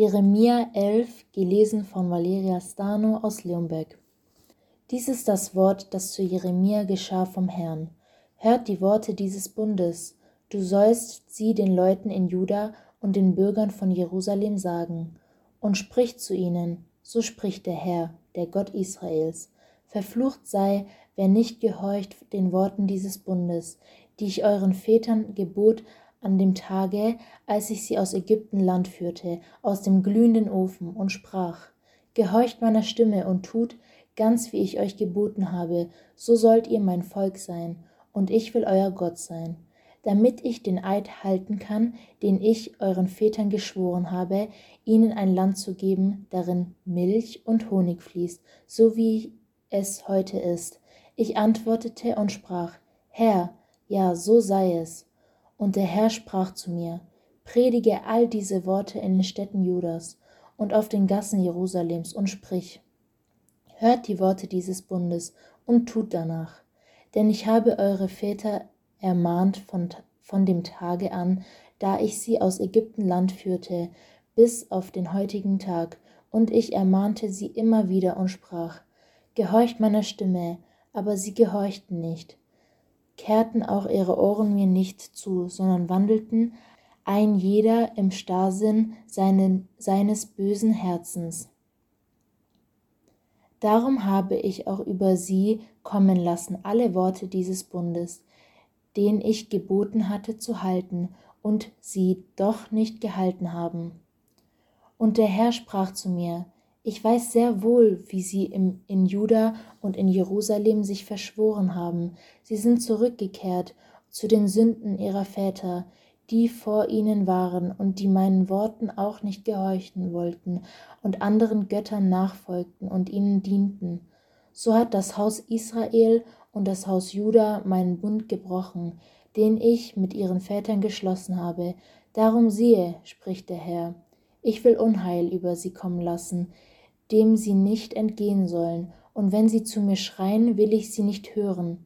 Jeremia 11, gelesen von Valeria Stano aus Leonberg. Dies ist das Wort, das zu Jeremia geschah vom Herrn. Hört die Worte dieses Bundes. Du sollst sie den Leuten in Juda und den Bürgern von Jerusalem sagen. Und sprich zu ihnen, so spricht der Herr, der Gott Israels. Verflucht sei, wer nicht gehorcht den Worten dieses Bundes, die ich euren Vätern gebot an dem Tage, als ich sie aus Ägyptenland führte, aus dem glühenden Ofen, und sprach, Gehorcht meiner Stimme und tut, ganz wie ich euch geboten habe, so sollt ihr mein Volk sein, und ich will euer Gott sein, damit ich den Eid halten kann, den ich euren Vätern geschworen habe, ihnen ein Land zu geben, darin Milch und Honig fließt, so wie es heute ist. Ich antwortete und sprach, Herr, ja, so sei es. Und der Herr sprach zu mir, Predige all diese Worte in den Städten Judas und auf den Gassen Jerusalems und sprich, Hört die Worte dieses Bundes und tut danach. Denn ich habe eure Väter ermahnt von, von dem Tage an, da ich sie aus Ägyptenland führte, bis auf den heutigen Tag, und ich ermahnte sie immer wieder und sprach, Gehorcht meiner Stimme, aber sie gehorchten nicht kehrten auch ihre Ohren mir nicht zu, sondern wandelten ein jeder im Starrsinn seinen, seines bösen Herzens. Darum habe ich auch über sie kommen lassen alle Worte dieses Bundes, den ich geboten hatte zu halten, und sie doch nicht gehalten haben. Und der Herr sprach zu mir, ich weiß sehr wohl, wie sie im, in Juda und in Jerusalem sich verschworen haben. Sie sind zurückgekehrt zu den Sünden ihrer Väter, die vor ihnen waren und die meinen Worten auch nicht gehorchen wollten und anderen Göttern nachfolgten und ihnen dienten. So hat das Haus Israel und das Haus Juda meinen Bund gebrochen, den ich mit ihren Vätern geschlossen habe. Darum siehe, spricht der Herr, ich will Unheil über sie kommen lassen, dem sie nicht entgehen sollen, und wenn sie zu mir schreien, will ich sie nicht hören.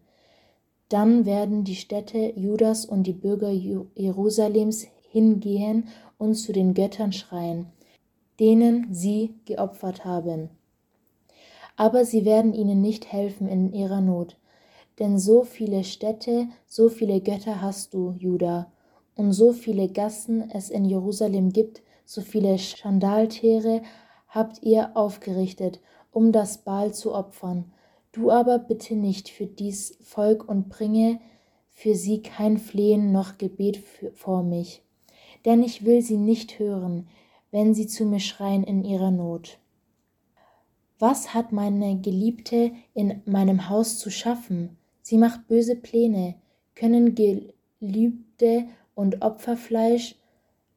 Dann werden die Städte Judas und die Bürger Jerusalems hingehen und zu den Göttern schreien, denen sie geopfert haben. Aber sie werden ihnen nicht helfen in ihrer Not, denn so viele Städte, so viele Götter hast du, Juda, und so viele Gassen es in Jerusalem gibt, so viele Schandaltäre habt ihr aufgerichtet, um das Baal zu opfern. Du aber bitte nicht für dies Volk und bringe für sie kein Flehen noch Gebet vor mich, denn ich will sie nicht hören, wenn sie zu mir schreien in ihrer Not. Was hat meine Geliebte in meinem Haus zu schaffen? Sie macht böse Pläne. Können Gelübde und Opferfleisch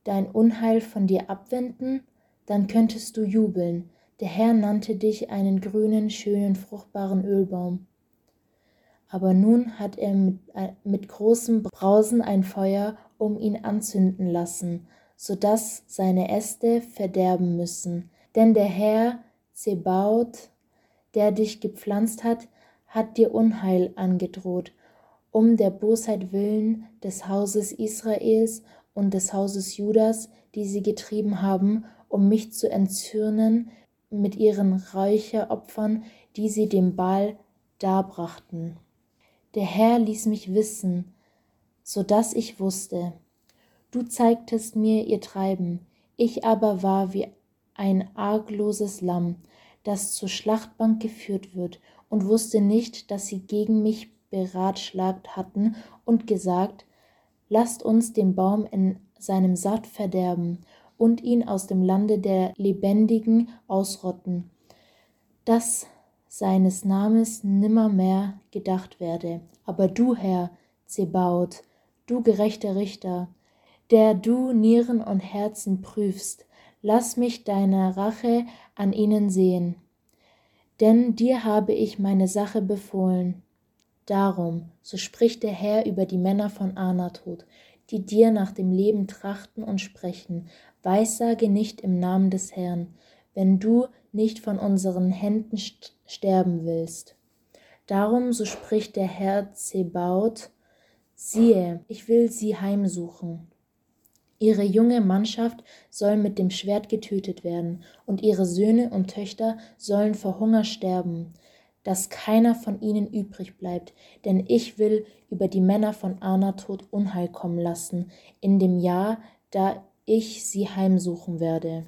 dein Unheil von dir abwenden? Dann könntest du jubeln. Der Herr nannte dich einen grünen, schönen, fruchtbaren Ölbaum. Aber nun hat er mit, äh, mit großem Brausen ein Feuer um ihn anzünden lassen, so dass seine Äste verderben müssen. Denn der Herr Zebaut, der dich gepflanzt hat, hat dir Unheil angedroht, um der Bosheit willen des Hauses Israels und des Hauses Judas, die sie getrieben haben, um mich zu entzürnen mit ihren Räucheropfern, die sie dem Baal darbrachten. Der Herr ließ mich wissen, so dass ich wusste. Du zeigtest mir ihr Treiben, ich aber war wie ein argloses Lamm, das zur Schlachtbank geführt wird, und wusste nicht, dass sie gegen mich beratschlagt hatten und gesagt, lasst uns den Baum in seinem Satt verderben und ihn aus dem Lande der Lebendigen ausrotten, dass seines Namens nimmermehr gedacht werde. Aber du, Herr Zebaut, du gerechter Richter, der du Nieren und Herzen prüfst, lass mich deine Rache an ihnen sehen. Denn dir habe ich meine Sache befohlen. Darum, so spricht der Herr über die Männer von Anatot, die dir nach dem Leben trachten und sprechen, Weissage nicht im Namen des Herrn, wenn du nicht von unseren Händen sterben willst. Darum, so spricht der Herr Zebaut, siehe, ich will sie heimsuchen. Ihre junge Mannschaft soll mit dem Schwert getötet werden, und ihre Söhne und Töchter sollen vor Hunger sterben, dass keiner von ihnen übrig bleibt, denn ich will über die Männer von Anatot Unheil kommen lassen, in dem Jahr, da ich sie heimsuchen werde.